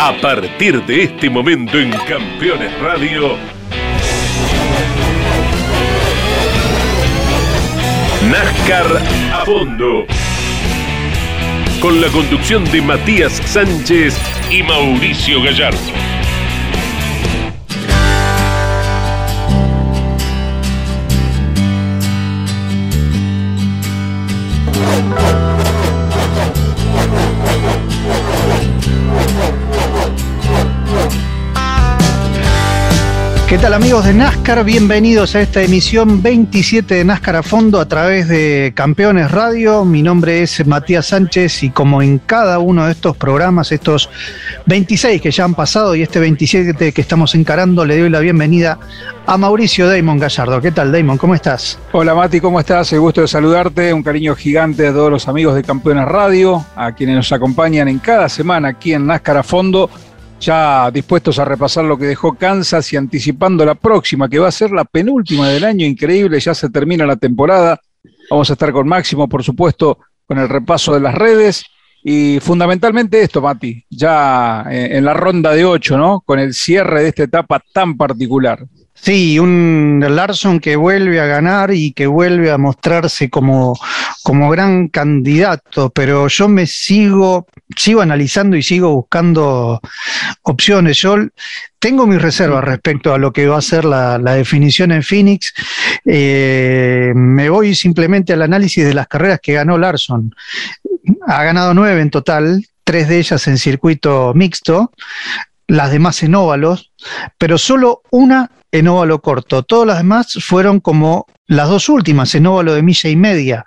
A partir de este momento en Campeones Radio, NASCAR a fondo. Con la conducción de Matías Sánchez y Mauricio Gallardo. ¿Qué tal amigos de NASCAR? Bienvenidos a esta emisión 27 de NASCAR a fondo a través de Campeones Radio. Mi nombre es Matías Sánchez y como en cada uno de estos programas, estos 26 que ya han pasado y este 27 que estamos encarando, le doy la bienvenida a Mauricio Damon Gallardo. ¿Qué tal Damon? ¿Cómo estás? Hola Mati, ¿cómo estás? El gusto de saludarte. Un cariño gigante a todos los amigos de Campeones Radio, a quienes nos acompañan en cada semana aquí en NASCAR a fondo ya dispuestos a repasar lo que dejó Kansas y anticipando la próxima, que va a ser la penúltima del año, increíble, ya se termina la temporada. Vamos a estar con Máximo, por supuesto, con el repaso de las redes y fundamentalmente esto, Mati, ya eh, en la ronda de ocho, ¿no? Con el cierre de esta etapa tan particular. Sí, un Larson que vuelve a ganar y que vuelve a mostrarse como, como gran candidato, pero yo me sigo, sigo analizando y sigo buscando opciones. Yo tengo mis reservas respecto a lo que va a ser la, definición en Phoenix. Eh, me voy simplemente al análisis de las carreras que ganó Larson. Ha ganado nueve en total, tres de ellas en circuito mixto, las demás en óvalos, pero solo una en óvalo corto. Todas las demás fueron como las dos últimas, en óvalo de milla y media.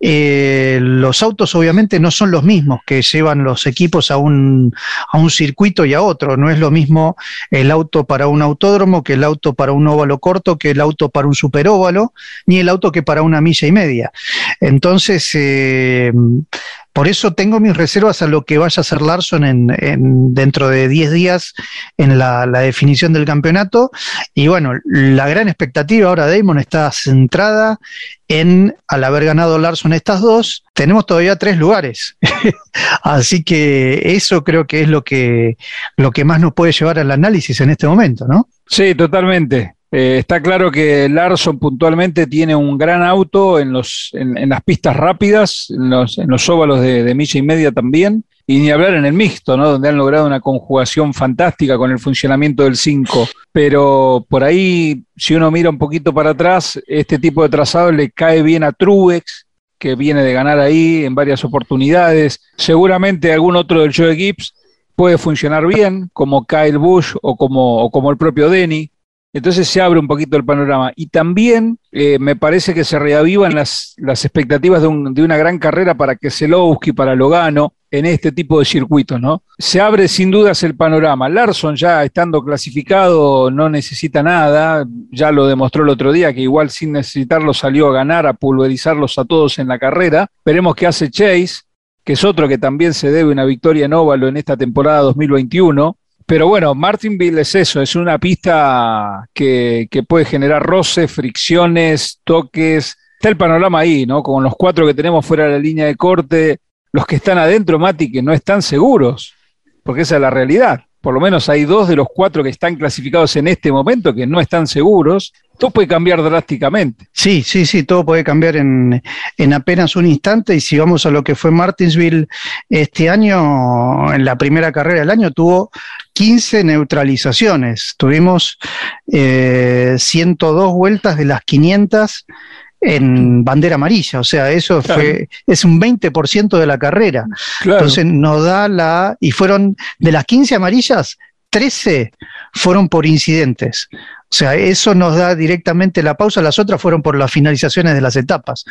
Eh, los autos obviamente no son los mismos que llevan los equipos a un, a un circuito y a otro. No es lo mismo el auto para un autódromo que el auto para un óvalo corto, que el auto para un superóvalo, ni el auto que para una milla y media. Entonces, eh, por eso tengo mis reservas a lo que vaya a ser Larson en, dentro de 10 días en la, definición del campeonato. Y bueno, la gran expectativa ahora, Damon, está centrada en, al haber ganado Larson estas dos, tenemos todavía tres lugares. Así que eso creo que es lo que, lo que más nos puede llevar al análisis en este momento, ¿no? Sí, totalmente. Eh, está claro que Larson puntualmente tiene un gran auto en, los, en, las pistas rápidas, en los, en los óvalos de, de, milla y media también, y ni hablar en el mixto, ¿no? donde han logrado una conjugación fantástica con el funcionamiento del 5. Pero por ahí, si uno mira un poquito para atrás, este tipo de trazado le cae bien a Truex, que viene de ganar ahí en varias oportunidades. Seguramente algún otro del Joe Gibbs puede funcionar bien, como Kyle Busch o como, o como el propio Denny. Entonces se abre un poquito el panorama. Y también eh, me parece que se reavivan las, las expectativas de, una gran carrera para Keselowski, para Logano, en este tipo de circuitos, ¿no? Se abre sin dudas el panorama. Larson ya estando clasificado no necesita nada, ya lo demostró el otro día que igual sin necesitarlo salió a ganar, a pulverizarlos a todos en la carrera. Veremos qué hace Chase, que es otro que también se debe una victoria en óvalo en esta temporada 2021. Pero bueno, Martinville es eso, es una pista que, puede generar roces, fricciones, toques. Está el panorama ahí, ¿no? Con los cuatro que tenemos fuera de la línea de corte, los que están adentro, Mati, que no están seguros, porque esa es la realidad. Por lo menos hay dos de los cuatro que están clasificados en este momento que no están seguros todo puede cambiar drásticamente. Sí, sí, sí, todo puede cambiar en, apenas un instante. Y si vamos a lo que fue Martinsville este año, en la primera carrera del año, tuvo 15 neutralizaciones. Tuvimos 102 eh, vueltas de las 500 en bandera amarilla, o sea, eso fue, es un 20% de la carrera. Entonces nos da la, y fueron de las 15 amarillas, 13 fueron por incidentes. O sea, eso nos da directamente la pausa, las otras fueron por las finalizaciones de las etapas.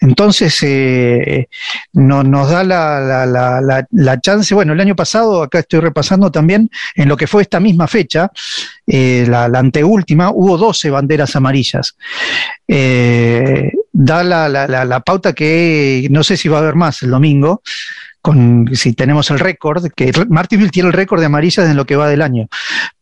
Entonces, eh, nos da la, chance, bueno, el año pasado, acá estoy repasando también, en lo que fue esta misma fecha, eh, la, anteúltima, hubo 12 banderas amarillas. Eh, da la pauta que no sé si va a haber más el domingo, con, si tenemos el récord, que Martinsville tiene el récord de amarillas en lo que va del año,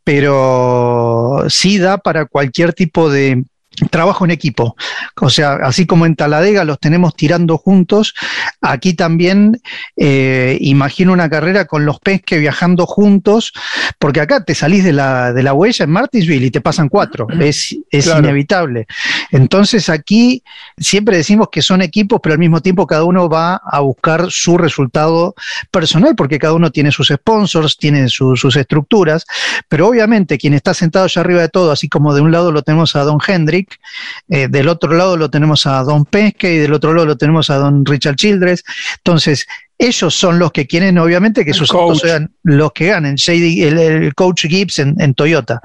pero sí da para cualquier tipo de, trabajo en equipo. O sea, así como en Taladega los tenemos tirando juntos, aquí también eh, imagino una carrera con los Pesque viajando juntos, porque acá te salís de la, de la huella en Martinsville y te pasan cuatro, es, es inevitable. Entonces aquí siempre decimos que son equipos, pero al mismo tiempo cada uno va a buscar su resultado personal, porque cada uno tiene sus sponsors, tiene sus estructuras, pero obviamente quien está sentado allá arriba de todo, así como de un lado lo tenemos a Don Eh, del otro lado lo tenemos a Don Pesque y del otro lado lo tenemos a Don Richard Childress. Entonces, ellos son los que quieren, obviamente, que sus autos sean los que ganen. el, coach Gibbs en, Toyota.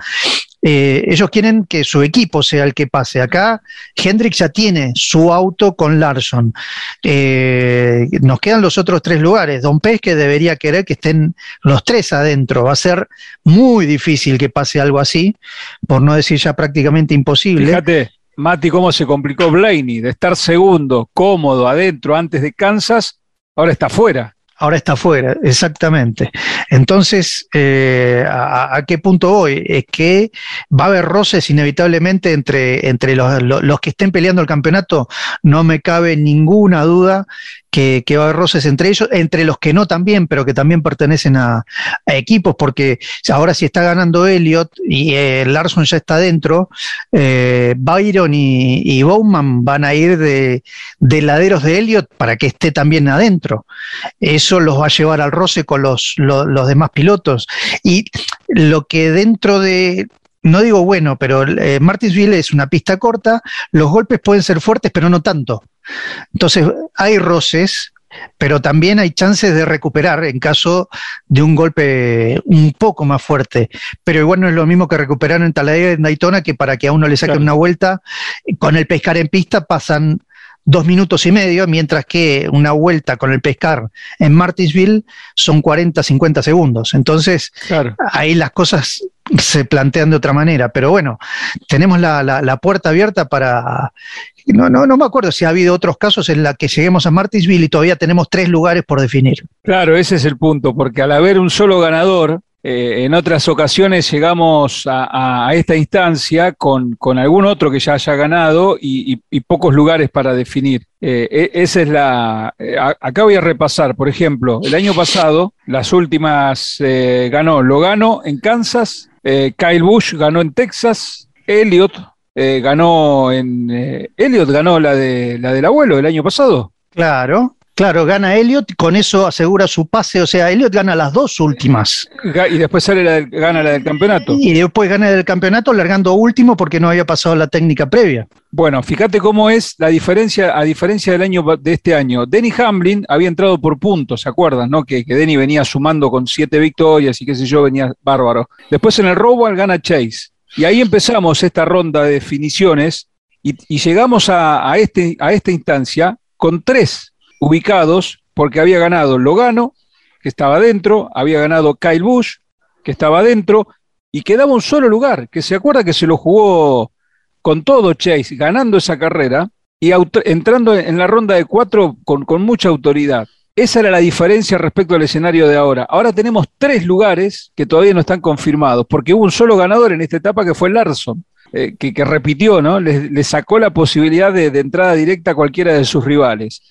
Eh, ellos quieren que su equipo sea el que pase. Acá Hendrix ya tiene su auto con Larson. Eh, nos quedan los otros tres lugares. Don Pesque debería querer que estén los tres adentro. Va a ser muy difícil que pase algo así, por no decir ya prácticamente imposible. Fíjate, Mati, cómo se complicó Blaney de estar segundo, cómodo, adentro, antes de Kansas Ahora está fuera. Ahora está fuera, exactamente. Entonces, eh, a, qué punto voy? Es que va a haber roces inevitablemente entre, entre los, los, que estén peleando el campeonato, no me cabe ninguna duda que, va a haber roces entre ellos, entre los que no también, pero que también pertenecen a, equipos, porque ahora si está ganando Elliot y eh, Larson ya está dentro, eh, Byron y, Bowman van a ir de, de, laderos de Elliot para que esté también adentro. Eso los va a llevar al roce con los, los demás pilotos. Y lo que dentro de, no digo bueno, pero eh, Martinsville es una pista corta, los golpes pueden ser fuertes, pero no tanto. Entonces, hay roces, pero también hay chances de recuperar en caso de un golpe un poco más fuerte. Pero igual no es lo mismo que recuperar en Talladega en Daytona, que para que a uno le saquen una vuelta, con el pescar en pista pasan dos minutos y medio, mientras que una vuelta con el pescar en Martinsville son 40, 50 segundos. Entonces, ahí las cosas se plantean de otra manera. Pero bueno, tenemos la, puerta abierta para... No, no, no me acuerdo si ha habido otros casos en la que lleguemos a Martinsville y todavía tenemos tres lugares por definir. Claro, ese es el punto, porque al haber un solo ganador, eh, en otras ocasiones llegamos a, esta instancia con, algún otro que ya haya ganado y, pocos lugares para definir. Eh, e, esa es la. Eh, acá voy a repasar, por ejemplo, el año pasado, las últimas ganó Logano en Kansas, Kyle Bush ganó en Texas, Elliot ganó en. Elliot ganó la, de, la del abuelo el año pasado. Claro. Claro, gana Elliot, con eso asegura su pase, o sea, Elliot gana las dos últimas. Y después sale la gana la del campeonato. Y después gana el campeonato largando último porque no había pasado la técnica previa. Bueno, fíjate cómo es la diferencia, a diferencia del año de este año. Denny Hamlin había entrado por puntos, ¿se acuerdan? ¿no? Que, que Denny venía sumando con siete victorias y qué sé yo, venía bárbaro. Después en el robo al gana Chase. Y ahí empezamos esta ronda de definiciones y, llegamos a, este, a esta instancia con tres ubicados porque había ganado Logano, que estaba dentro, había ganado Kyle Bush, que estaba dentro, y quedaba un solo lugar, que se acuerda que se lo jugó con todo Chase, ganando esa carrera y entrando en la ronda de cuatro con, mucha autoridad. Esa era la diferencia respecto al escenario de ahora. Ahora tenemos tres lugares que todavía no están confirmados, porque hubo un solo ganador en esta etapa que fue Larson, eh, que, repitió, ¿no? Le, sacó la posibilidad de, entrada directa a cualquiera de sus rivales.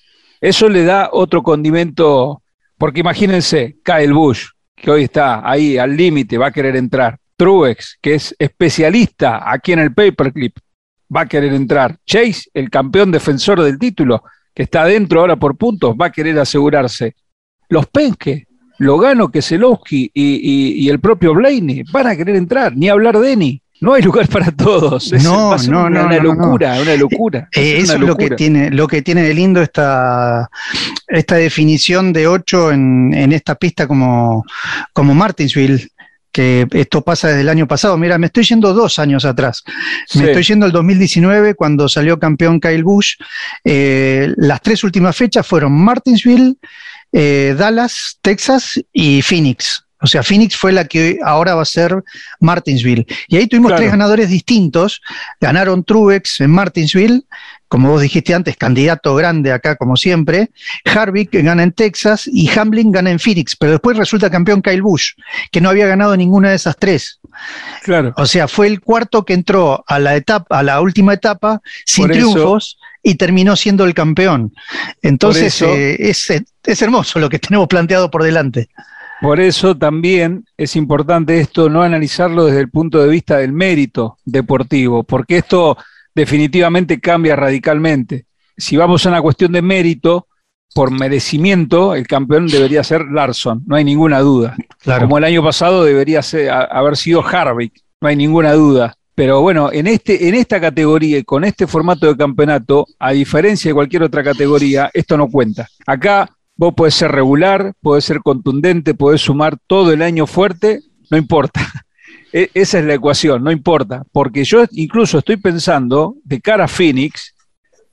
Eso le da otro condimento, porque imagínense, Kyle Bush, que hoy está ahí al límite, va a querer entrar. Truex, que es especialista aquí en el paperclip, va a querer entrar. Chase, el campeón defensor del título, que está adentro ahora por puntos, va a querer asegurarse. Los Penske, Logano, Keselowski y, y, el propio Blaney van a querer entrar, ni hablar de. No hay lugar para todos. Es no, no, una, una locura, una locura. Eh, eso es lo que tiene, lo que tiene de lindo esta, esta definición de ocho en, en esta pista como, como Martinsville que esto pasa desde el año pasado. Mira, me estoy yendo dos años atrás. Me estoy yendo al 2019 cuando salió campeón Kyle Busch. Eh, las tres últimas fechas fueron Martinsville, eh, Dallas, Texas y Phoenix. O sea, Phoenix fue la que ahora va a ser Martinsville. Y ahí tuvimos tres ganadores distintos. Ganaron Truex en Martinsville, como vos dijiste antes, candidato grande acá como siempre. Harvick gana en Texas y Hamlin gana en Phoenix, pero después resulta campeón Kyle Busch, que no había ganado ninguna de esas tres. Claro. O sea, fue el cuarto que entró a la etapa, a la última etapa sin triunfos y terminó siendo el campeón. Entonces eh, es, es hermoso lo que tenemos planteado por delante. Por eso también es importante esto, no analizarlo desde el punto de vista del mérito deportivo, porque esto definitivamente cambia radicalmente. Si vamos a una cuestión de mérito, por merecimiento, el campeón debería ser Larson, no hay ninguna duda. Como el año pasado debería ser, haber sido Harvick, no hay ninguna duda. Pero bueno, en, este, en esta categoría y con este formato de campeonato, a diferencia de cualquier otra categoría, esto no cuenta. Acá Vos podés ser regular, podés ser contundente, podés sumar todo el año fuerte, no importa. E, esa es la ecuación, no importa. Porque yo incluso estoy pensando, de cara a Phoenix,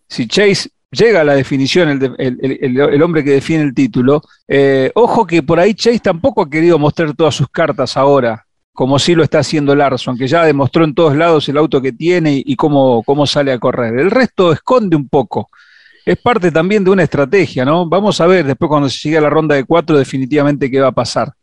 si Chase llega a la definición, el, hombre que define el título, eh, ojo que por ahí Chase tampoco ha querido mostrar todas sus cartas ahora, como sí lo está haciendo Larson, que ya demostró en todos lados el auto que tiene y, cómo, cómo sale a correr. El resto esconde un poco es parte también de una estrategia, ¿no? Vamos a ver después cuando se llegue a la ronda de cuatro definitivamente qué va a pasar.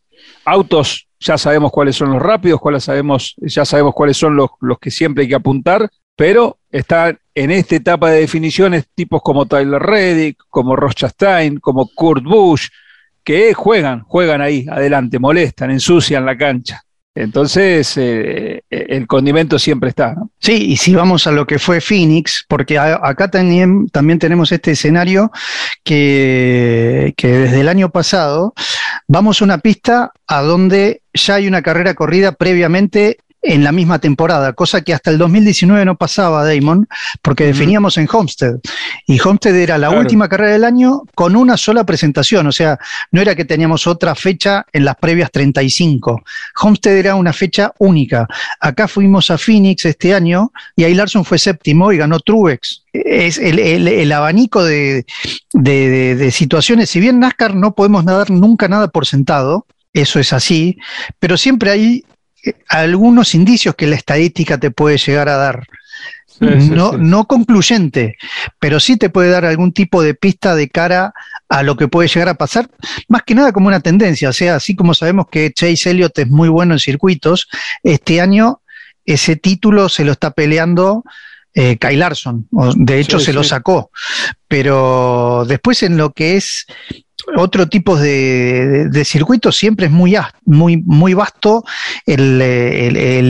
Autos, ya sabemos cuáles son los rápidos, cuáles sabemos, ya sabemos cuáles son los, los que siempre hay que apuntar, pero están en esta etapa de definiciones tipos como Tyler Reddick, como Ross como Kurt Busch, que juegan, juegan ahí, adelante, molestan, ensucian la cancha. Entonces, eh, eh, el condimento siempre está. Sí, y si vamos a lo que fue Phoenix, porque acá también, también tenemos este escenario que, que desde el año pasado vamos a una pista a donde ya hay una carrera corrida previamente en la misma temporada, cosa que hasta el 2019 no pasaba, Damon, porque definíamos en Homestead. Y Homestead era la última carrera del año con una sola presentación, o sea, no era que teníamos otra fecha en las previas 35. Homestead era una fecha única. Acá fuimos a Phoenix este año y ahí Larson fue séptimo y ganó Truex. Es el, abanico de, de situaciones, si bien NASCAR no podemos dar nunca nada por sentado, eso es así, pero siempre hay algunos indicios que la estadística te puede llegar a dar. no, no concluyente, pero sí te puede dar algún tipo de pista de cara a lo que puede llegar a pasar, más que nada como una tendencia. O sea, así como sabemos que Chase Elliott es muy bueno en circuitos, este año ese título se lo está peleando eh, Kyle Larson. De hecho, se lo sacó. Pero después en lo que es otro tipo de, de, circuitos siempre es muy, muy, muy vasto el,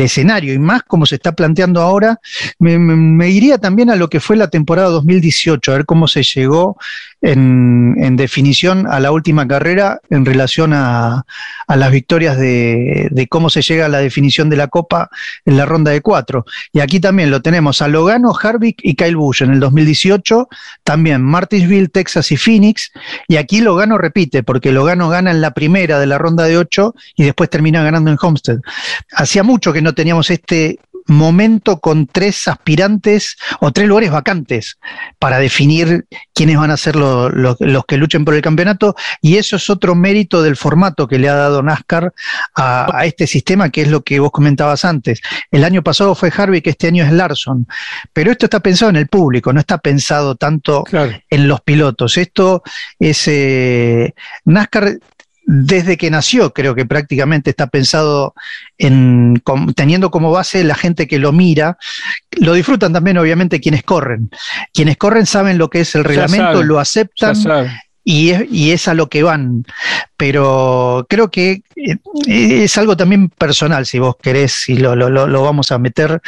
escenario y más como se está planteando ahora. Me, iría también a lo que fue la temporada 2018, a ver cómo se llegó en, definición a la última carrera en relación a, las victorias de, de, cómo se llega a la definición de la Copa en la ronda de cuatro. Y aquí también lo tenemos a Logano, Harvick y Kyle Busch en el 2018, también Martinsville, Texas y Phoenix, y aquí Logano Logano repite, porque Logano gana en la primera de la ronda de ocho y después termina ganando en Homestead. Hacía mucho que no teníamos este momento con tres aspirantes o tres lugares vacantes para definir quiénes van a ser los que luchen por el campeonato y eso es otro mérito del formato que le ha dado NASCAR a, este sistema que es lo que vos comentabas antes. El año pasado fue Harvick, este año es Larson, pero esto está pensado en el público, no está pensado tanto en los pilotos. Esto es eh, NASCAR desde que nació, creo que prácticamente está pensado en teniendo como base la gente que lo mira. Lo disfrutan también, obviamente, quienes corren. Quienes corren saben lo que es el reglamento, lo aceptan y es, y es a lo que van. Pero creo que eh, es algo también personal, si vos querés, y lo, lo, vamos a meter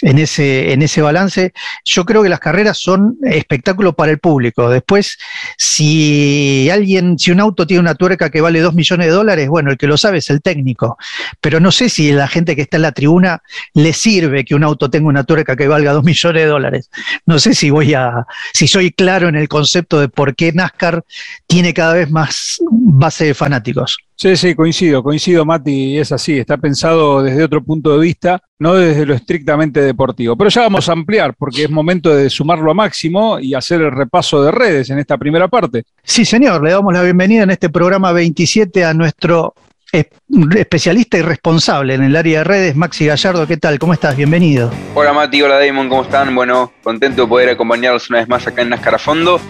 en ese, en ese balance. Yo creo que las carreras son espectáculo para el público. Después, si alguien, si un auto tiene una tuerca que vale dos millones de dólares, bueno, el que lo sabe es el técnico. Pero no sé si la gente que está en la tribuna le sirve que un auto tenga una tuerca que valga dos millones de dólares. No sé si voy a, si soy claro en el concepto de por qué NASCAR tiene cada vez más base de fanáticos. Sí, sí, coincido, coincido, Mati, es así, está pensado desde otro punto de vista, no desde lo estrictamente deportivo. Pero ya vamos a ampliar, porque es momento de sumarlo a máximo y hacer el repaso de redes en esta primera parte. Sí, señor, le damos la bienvenida en este programa 27 a nuestro especialista y responsable en el área de redes, Maxi Gallardo. ¿Qué tal? ¿Cómo estás? Bienvenido. Hola Mati, hola Damon, ¿cómo están? Bueno, contento de poder acompañarlos una vez más acá en NASCAR a Fondo.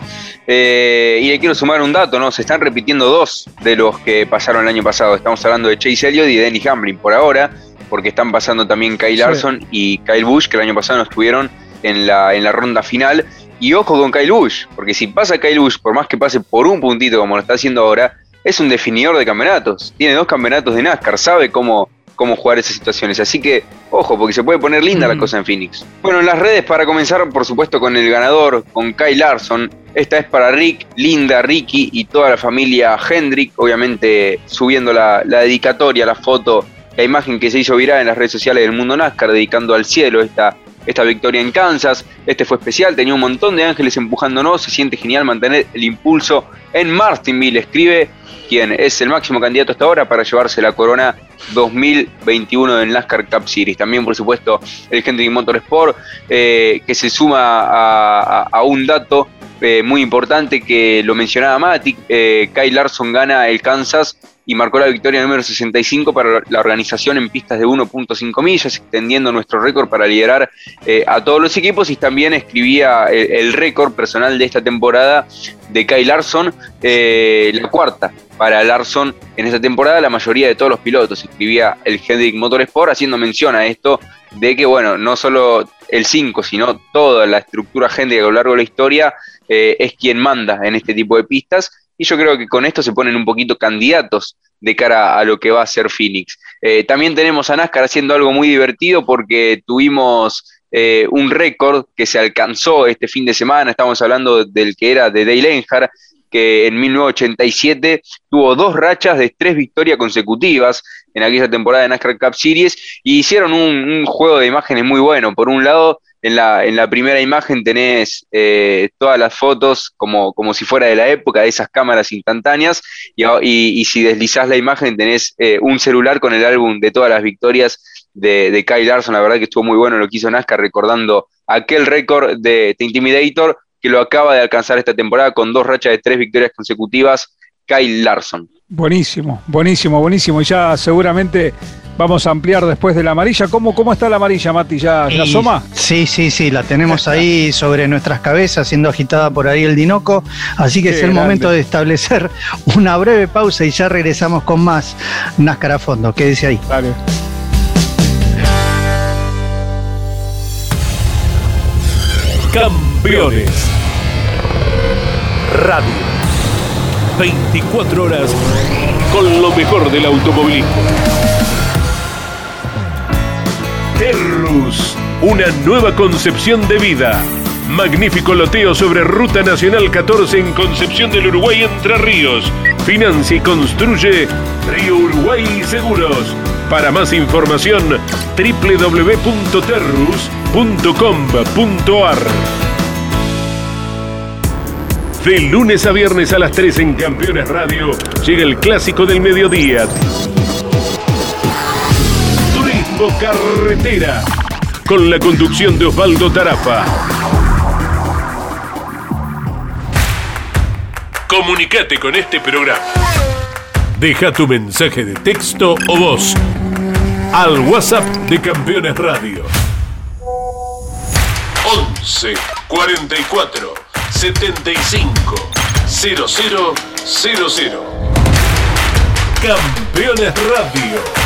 Eh, y le quiero sumar un dato, ¿no? Se están repitiendo dos de los que pasaron el año pasado. Estamos hablando de Chase Elliott y Denny Hamlin por ahora, porque están pasando también Kyle Larson y Kyle Busch, que el año pasado no estuvieron en la, en la ronda final. Y ojo con Kyle Busch, porque si pasa Kyle Busch, por más que pase por un puntito como lo está haciendo ahora, es un definidor de campeonatos. Tiene dos campeonatos de NASCAR, sabe cómo, cómo jugar esas situaciones. Así que, ojo, porque se puede poner linda la mm. cosa en Phoenix. Bueno, en las redes, para comenzar, por supuesto, con el ganador, con Kyle Larson. Esta es para Rick, Linda, Ricky y toda la familia Hendrick. Obviamente, subiendo la, la dedicatoria, la foto, la imagen que se hizo viral en las redes sociales del mundo NASCAR, dedicando al cielo esta esta victoria en Kansas. Este fue especial, tenía un montón de ángeles empujándonos, se siente genial mantener el impulso en Martinville, escribe quien es el máximo candidato hasta ahora para llevarse la corona 2021 del NASCAR Cup Series. También, por supuesto, el Hendrick Motorsport, eh, que se suma a, un dato eh, muy importante que lo mencionaba Mati, eh, Kyle Larson gana el Kansas y marcó la victoria número 65 para la organización en pistas de 1.5 millas, extendiendo nuestro récord para liderar eh, a todos los equipos. Y también escribía el, récord personal de esta temporada de Kyle Larson, eh, la cuarta para Larson en esta temporada, la mayoría de todos los pilotos, escribía el Hendrick Motorsport haciendo mención a esto de que, bueno, no solo el 5, sino toda la estructura Hendrick a lo largo de la historia eh, es quien manda en este tipo de pistas y yo creo que con esto se ponen un poquito candidatos de cara a lo que va a ser Phoenix. Eh, también tenemos a NASCAR haciendo algo muy divertido porque tuvimos eh, un récord que se alcanzó este fin de semana, estamos hablando del que era de Dale Earnhardt, que en 1987 tuvo dos rachas de tres victorias consecutivas en aquella temporada de NASCAR Cup Series y hicieron un juego de imágenes muy bueno. Por un lado, en la, en la primera imagen tenés eh, todas las fotos como, como si fuera de la época, de esas cámaras instantáneas, y, y, si deslizás la imagen tenés eh, un celular con el álbum de todas las victorias de, Kyle Larson, la verdad que estuvo muy bueno lo que hizo Nazca, recordando aquel récord de, de Intimidator que lo acaba de alcanzar esta temporada con dos rachas de tres victorias consecutivas, Kyle Larson. Buenísimo, buenísimo, buenísimo. Y ya seguramente vamos a ampliar después de la amarilla. ¿Cómo, cómo está la amarilla, Mati? ¿Ya, la asoma? Sí, sí, sí, la tenemos ahí sobre nuestras cabezas, siendo agitada por ahí el dinoco. Así que es el momento de establecer una breve pausa y ya regresamos con más NASCAR a fondo. Quédese ahí. Dale. Campeones. Radio 24 horas con lo mejor del automovilismo. Terrus, una nueva concepción de vida. Magnífico loteo sobre Ruta Nacional 14 en Concepción del Uruguay Entre Ríos. Financia y construye Río Uruguay Seguros. Para más información, www.terrus.com.ar. De lunes a viernes a las 3 en Campeones Radio llega el clásico del mediodía. Carretera. Con la conducción de Osvaldo Tarafa. Comunicate con este programa. Deja tu mensaje de texto o voz al WhatsApp de Campeones Radio. 11 44 75 0000. Campeones Radio.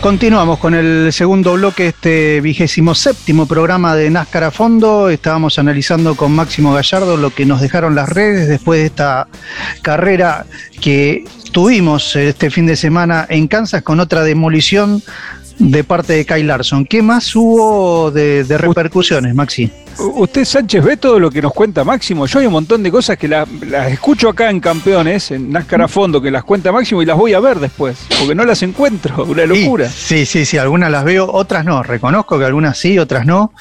Continuamos con el segundo bloque, este vigésimo séptimo programa de NASCAR a fondo. Estábamos analizando con Máximo Gallardo lo que nos dejaron las redes después de esta carrera que tuvimos este fin de semana en Kansas con otra demolición de parte de Kyle Larson. ¿Qué más hubo de, repercusiones, Maxi? Usted, Sánchez, ve todo lo que nos cuenta Máximo. Yo hay un montón de cosas que las, escucho acá en Campeones, en NASCAR a fondo, que las cuenta Máximo y las voy a ver después, porque no las encuentro. Una locura. Sí, sí, sí, algunas las veo, otras no. Reconozco que algunas sí, otras no.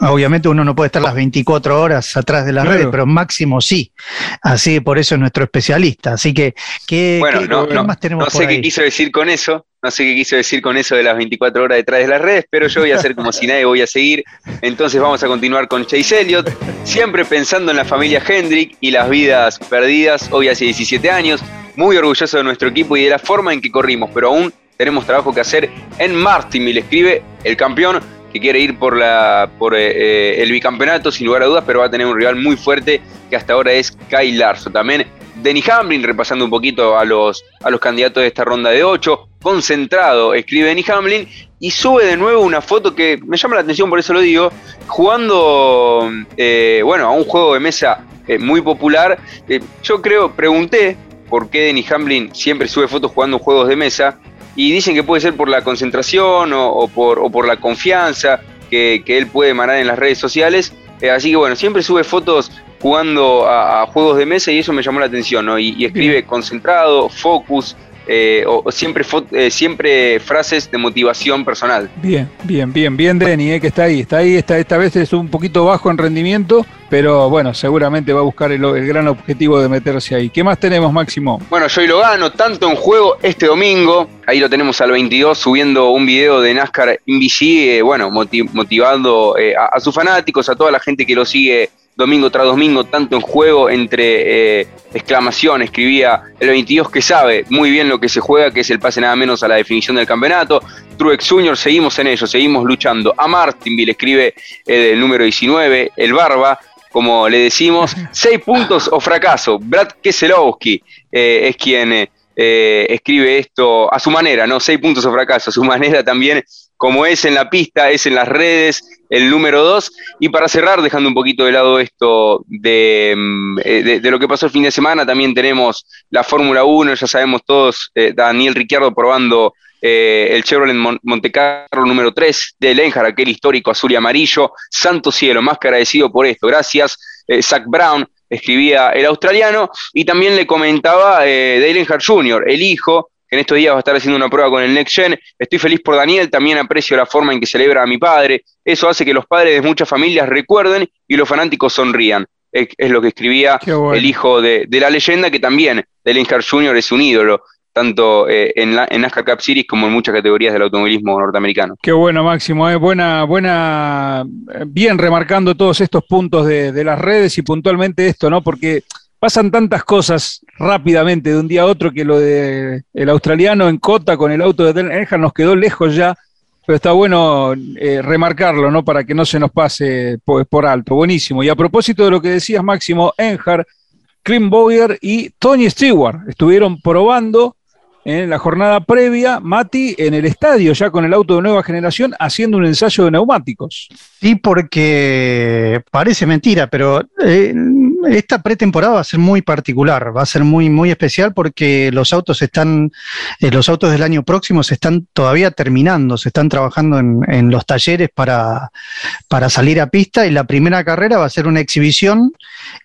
Obviamente uno no puede estar las 24 horas atrás de las redes, pero máximo sí. Así por eso es nuestro especialista. Así que, ¿qué, bueno, no, más tenemos? No sé qué quiso decir con eso, no sé qué quiso decir con eso de las 24 horas detrás de las redes, pero yo voy a hacer como si nadie voy a seguir. Entonces vamos a continuar con Chase Elliott, siempre pensando en la familia Hendrick y las vidas perdidas, hoy hace 17 años, muy orgulloso de nuestro equipo y de la forma en que corrimos, pero aún tenemos trabajo que hacer en Martin, le escribe el campeón que quiere ir por, la, eh, eh, el bicampeonato, sin lugar a dudas, pero va a tener un rival muy fuerte que hasta ahora es Kyle Larson. También Denny Hamlin, repasando un poquito a los, a los candidatos de esta ronda de 8, concentrado, escribe Denny Hamlin, y sube de nuevo una foto que me llama la atención, por eso lo digo, jugando, eh, bueno, a un juego de mesa muy popular. yo creo, pregunté por qué Denny Hamlin siempre sube fotos jugando juegos de mesa, y dicen que puede ser por la concentración o, por, por, la confianza que, él puede emanar en las redes sociales. Eh, así que bueno, siempre sube fotos jugando a, juegos de mesa y eso me llamó la atención, ¿no? y escribe concentrado, focus, eh, o siempre, eh, siempre frases de motivación personal. Bien, bien, bien, bien, Denny, eh, que está ahí, está ahí, está, esta vez es un poquito bajo en rendimiento, pero bueno, seguramente va a buscar el, gran objetivo de meterse ahí. ¿Qué más tenemos, Máximo? Bueno, yo hoy lo gano, tanto en juego este domingo, ahí lo tenemos al 22 subiendo un video de NASCAR NBC, bueno, motivando a, a sus fanáticos, a toda la gente que lo sigue domingo tras domingo, tanto en juego, entre eh, exclamación, escribía el 22 que sabe muy bien lo que se juega, que es el pase nada menos a la definición del campeonato. Truex Jr., seguimos en ello, seguimos luchando. A Martinville escribe el número 19, el Barba, como le decimos, seis puntos o fracaso. Brad Keselowski eh, es quien eh, escribe esto a su manera, ¿no? Seis puntos o fracaso, a su manera también como es en la pista, es en las redes, el número dos. Y para cerrar, dejando un poquito de lado esto de, mm, eh, lo que pasó el fin de semana, también tenemos la Fórmula 1, ya sabemos todos, eh, Daniel Ricciardo probando eh, el Chevrolet Monte Carlo número 3 de Lenhard, aquel histórico azul y amarillo. Santo cielo, más que agradecido por esto. Gracias, Zach Brown, escribía el australiano. Y también le comentaba Dale Earnhardt Jr., el hijo que en estos días va a estar haciendo una prueba con el Next Gen. Estoy feliz por Daniel, también aprecio la forma en que celebra a mi padre. Eso hace que los padres de muchas familias recuerden y los fanáticos sonrían. Es, lo que escribía el hijo de, la leyenda, que también Dale Jr. es un ídolo tanto eh, en, la, en NASCAR Cup Series como en muchas categorías del automovilismo norteamericano. Qué bueno, Máximo, eh, buena, buena, bien remarcando todos estos puntos de, de, las redes y puntualmente esto, ¿no? Porque pasan tantas cosas rápidamente de un día a otro que lo de el australiano en cota con el auto de Del nos quedó lejos ya, pero está bueno eh, remarcarlo, ¿no? Para que no se nos pase por, alto. Buenísimo. Y a propósito de lo que decías, Máximo, Enjar, Krim y Tony Stewart estuvieron probando en la jornada previa, Mati, en el estadio, ya con el auto de nueva generación, haciendo un ensayo de neumáticos. Sí, porque parece mentira, pero eh, esta pretemporada va a ser muy particular, va a ser muy, muy especial porque los autos están, eh, los autos del año próximo se están todavía terminando, se están trabajando en, en los talleres para, para salir a pista y la primera carrera va a ser una exhibición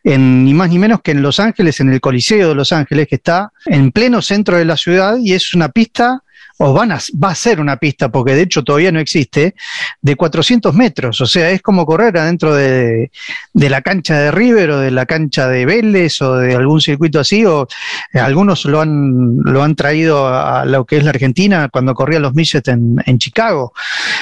en ni más ni menos que en Los Ángeles, en el Coliseo de Los Ángeles, que está en pleno centro de la ciudad y es una pista o van a, va a ser una pista, porque de hecho todavía no existe, de 400 metros. O sea, es como correr adentro de, de, la cancha de River o de la cancha de Vélez o de algún circuito así, o eh, algunos lo han, lo han traído a lo que es la Argentina cuando corrían los Millet en, en Chicago.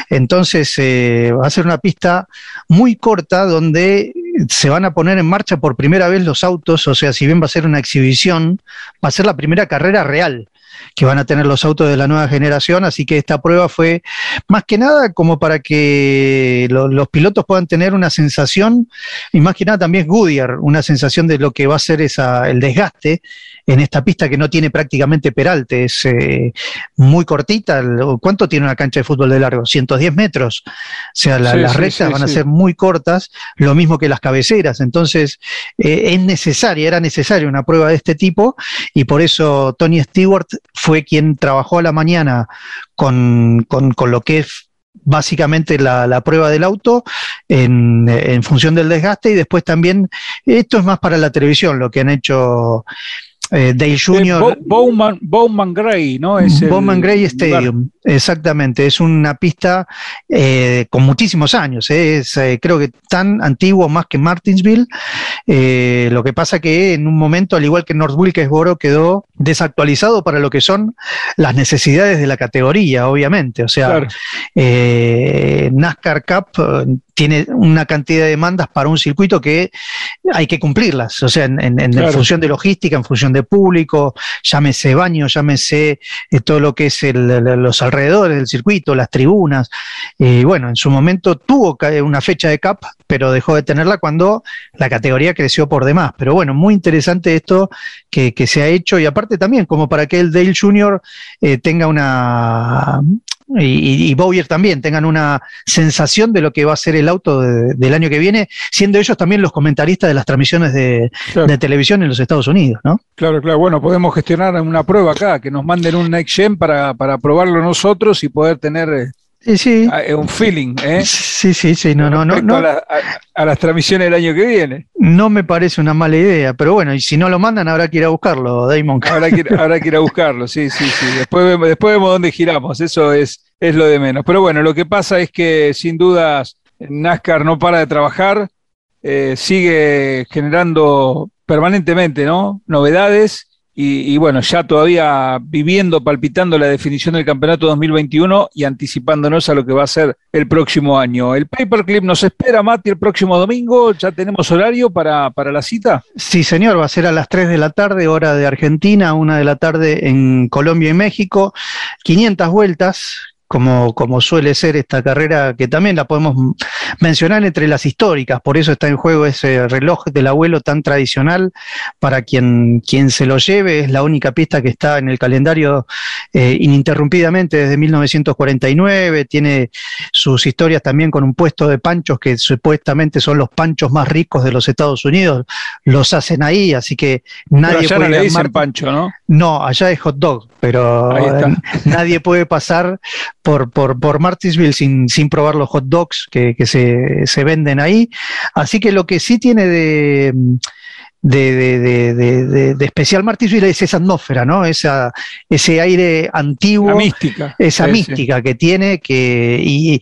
Entonces, eh, va a ser una pista muy corta donde se van a poner en marcha por primera vez los autos, o sea, si bien va a ser una exhibición, va a ser la primera carrera real que van a tener los autos de la nueva generación, así que esta prueba fue más que nada como para que los pilotos puedan tener una sensación, y más que nada también Goodyear, una sensación de lo que va a ser esa, el desgaste en esta pista que no tiene prácticamente peralte, es eh, muy cortita. ¿Cuánto tiene una cancha de fútbol de largo? 110 metros. O sea, las rectas van a ser muy cortas, lo mismo que las cabeceras. Entonces, eh, es necesaria, era necesaria una prueba de este tipo y por eso Tony Stewart fue quien trabajó a la mañana con, lo que es básicamente la, prueba del auto en, en, función del desgaste y después también, esto es más para la televisión, lo que han hecho eh, Dale Jr. Bowman, Bowman Gray, ¿no? Es Bowman Gray Stadium, exactamente. Es una pista eh, con muchísimos años. ¿eh? Es creo que tan antiguo más que Martinsville. lo que pasa que en un momento, al igual que North Wilkesboro, quedó desactualizado para lo que son las necesidades de la categoría, obviamente. O sea, NASCAR Cup tiene una cantidad de demandas para un circuito que hay que cumplirlas, o sea, en, función de logística, en función de público, llámese baño, llámese eh, todo lo que es los alrededores del circuito, las tribunas. Y bueno, en su momento tuvo una fecha de CAP, pero dejó de tenerla cuando la categoría creció por demás. Pero bueno, muy interesante esto que, se ha hecho y aparte también como para que el Dale Jr. Eh, tenga una, y, y, Bowyer también tengan una sensación de lo que va a ser el auto del año que viene, siendo ellos también los comentaristas de las transmisiones de, televisión en los Estados Unidos, ¿no? Claro, claro. Bueno, podemos gestionar una prueba acá, que nos manden un Next Gen para, para probarlo nosotros y poder tener eh, Sí, sí. Ah, un feeling, ¿eh? Sí, sí, sí, no, no, no. A, las transmisiones del año que viene. No me parece una mala idea, pero bueno, y si no lo mandan, habrá que ir a buscarlo, Damon. Habrá que, habrá que ir a buscarlo, sí, sí, sí. Después vemos, después vemos dónde giramos, eso es, es lo de menos. Pero bueno, lo que pasa es que sin dudas NASCAR no para de trabajar, eh, sigue generando permanentemente, ¿no? Novedades y, bueno, ya todavía viviendo, palpitando la definición del campeonato 2021 y anticipándonos a lo que va a ser el próximo año. El Paperclip nos espera, Mati, el próximo domingo. ¿Ya tenemos horario para, para la cita? Sí, señor, va a ser a las 3 de la tarde, hora de Argentina, una de la tarde en Colombia y México. 500 vueltas, como, como suele ser esta carrera, que también la podemos mencionar entre las históricas, por eso está en juego ese reloj del abuelo tan tradicional, para quien, quien se lo lleve, es la única pista que está en el calendario eh, ininterrumpidamente desde 1949, tiene sus historias también con un puesto de panchos que supuestamente son los panchos más ricos de los Estados Unidos, los hacen ahí, así que nadie puede... le dicen pancho, ¿no? No, allá es hot dog, pero nadie puede pasar por, por, por Martinsville sin, sin probar los hot dogs que, que se, se, venden ahí. Así que lo que sí tiene de, de, de, de, especial Martinsville es esa atmósfera, ¿no? Esa, ese aire antiguo. mística. Esa mística que tiene, que, y,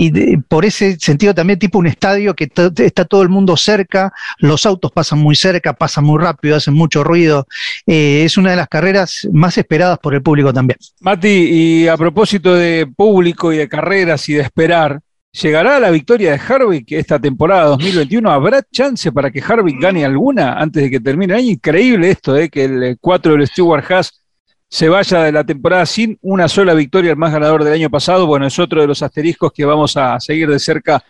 y por ese sentido también tipo un estadio que está todo el mundo cerca, los autos pasan muy cerca, pasan muy rápido, hacen mucho ruido. Eh, es una de las carreras más esperadas por el público también. Mati, y a propósito de público y de carreras y de esperar, ¿Llegará la victoria de Harvick esta temporada 2021? ¿Habrá chance para que Harvick gane alguna antes de que termine el? Increíble esto, ¿eh? que el 4 del Stewart Haas se vaya de la temporada sin una sola victoria, el más ganador del año pasado. Bueno, es otro de los asteriscos que vamos a seguir de cerca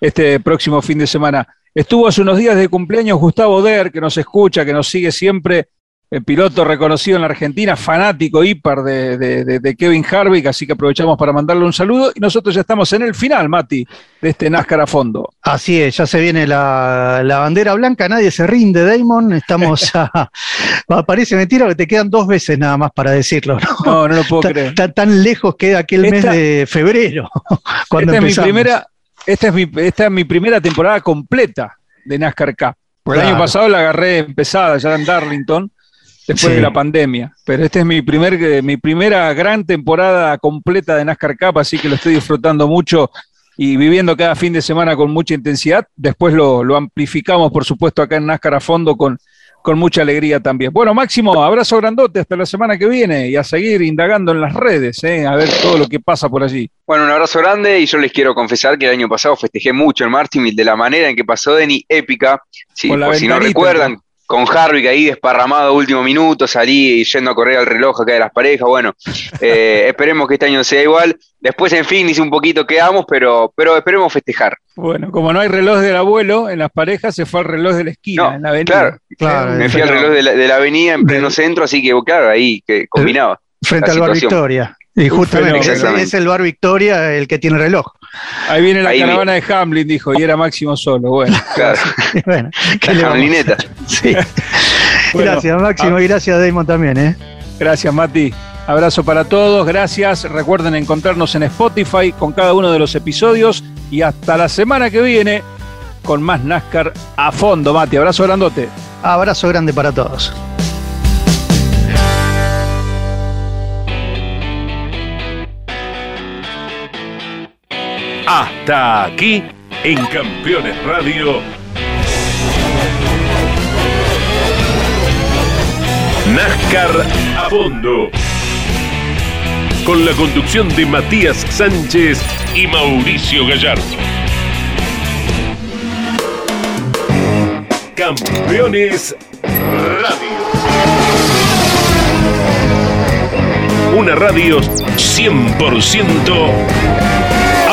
este próximo fin de semana. Estuvo hace unos días de cumpleaños Gustavo Der, que nos escucha, que nos sigue siempre el piloto reconocido en la Argentina, fanático hiper de, Kevin Harvick, así que aprovechamos para mandarle un saludo y nosotros ya estamos en el final, Mati, de este NASCAR a fondo. Así es, ya se viene la, bandera blanca, nadie se rinde, Damon, estamos a... Parece mentira que te quedan dos veces nada más para decirlo, ¿no? No, no lo puedo creer. Tan, lejos queda aquel mes de febrero, cuando esta Es mi primera, esta, es mi, esta es mi primera temporada completa de NASCAR Cup. El año pasado la agarré empezada ya en Darlington después de la pandemia. Pero esta es mi, primer, eh, mi primera gran temporada completa de NASCAR Cup, así que lo estoy disfrutando mucho y viviendo cada fin de semana con mucha intensidad. Después lo, lo amplificamos, por supuesto, acá en NASCAR a fondo con, con mucha alegría también. Bueno, Máximo, abrazo grandote hasta la semana que viene y a seguir indagando en las redes, ¿eh? a ver todo lo que pasa por allí. Bueno, un abrazo grande y yo les quiero confesar que el año pasado festejé mucho el Martin de la manera en que pasó Denny, épica. Sí, por si no recuerdan, con Harvick ahí desparramado último minuto, salí yendo a correr al reloj acá de las parejas. Bueno, eh, esperemos que este año sea igual. Después en fin, hice un poquito quedamos, pero, pero esperemos festejar. Bueno, como no hay reloj del abuelo en las parejas, se fue al reloj de la esquina, en la avenida. Claro, me fui al reloj de la, avenida en pleno centro, así que claro, ahí que combinaba. Frente al bar Victoria. Y justamente es el bar Victoria el que tiene reloj. Ahí viene la caravana de Hamlin, dijo, y era Máximo solo. Bueno, claro. bueno, la Hamlineta. Sí. gracias, Máximo, y gracias, Damon, también. ¿eh? Gracias, Mati. Abrazo para todos, gracias. Recuerden encontrarnos en Spotify con cada uno de los episodios y hasta la semana que viene con más NASCAR a fondo, Mati. Abrazo grandote. Abrazo grande para todos. Hasta aquí en Campeones Radio. NASCAR a fondo. Con la conducción de Matías Sánchez y Mauricio Gallardo. Campeones Radio. Una radio 100%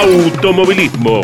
automovilismo.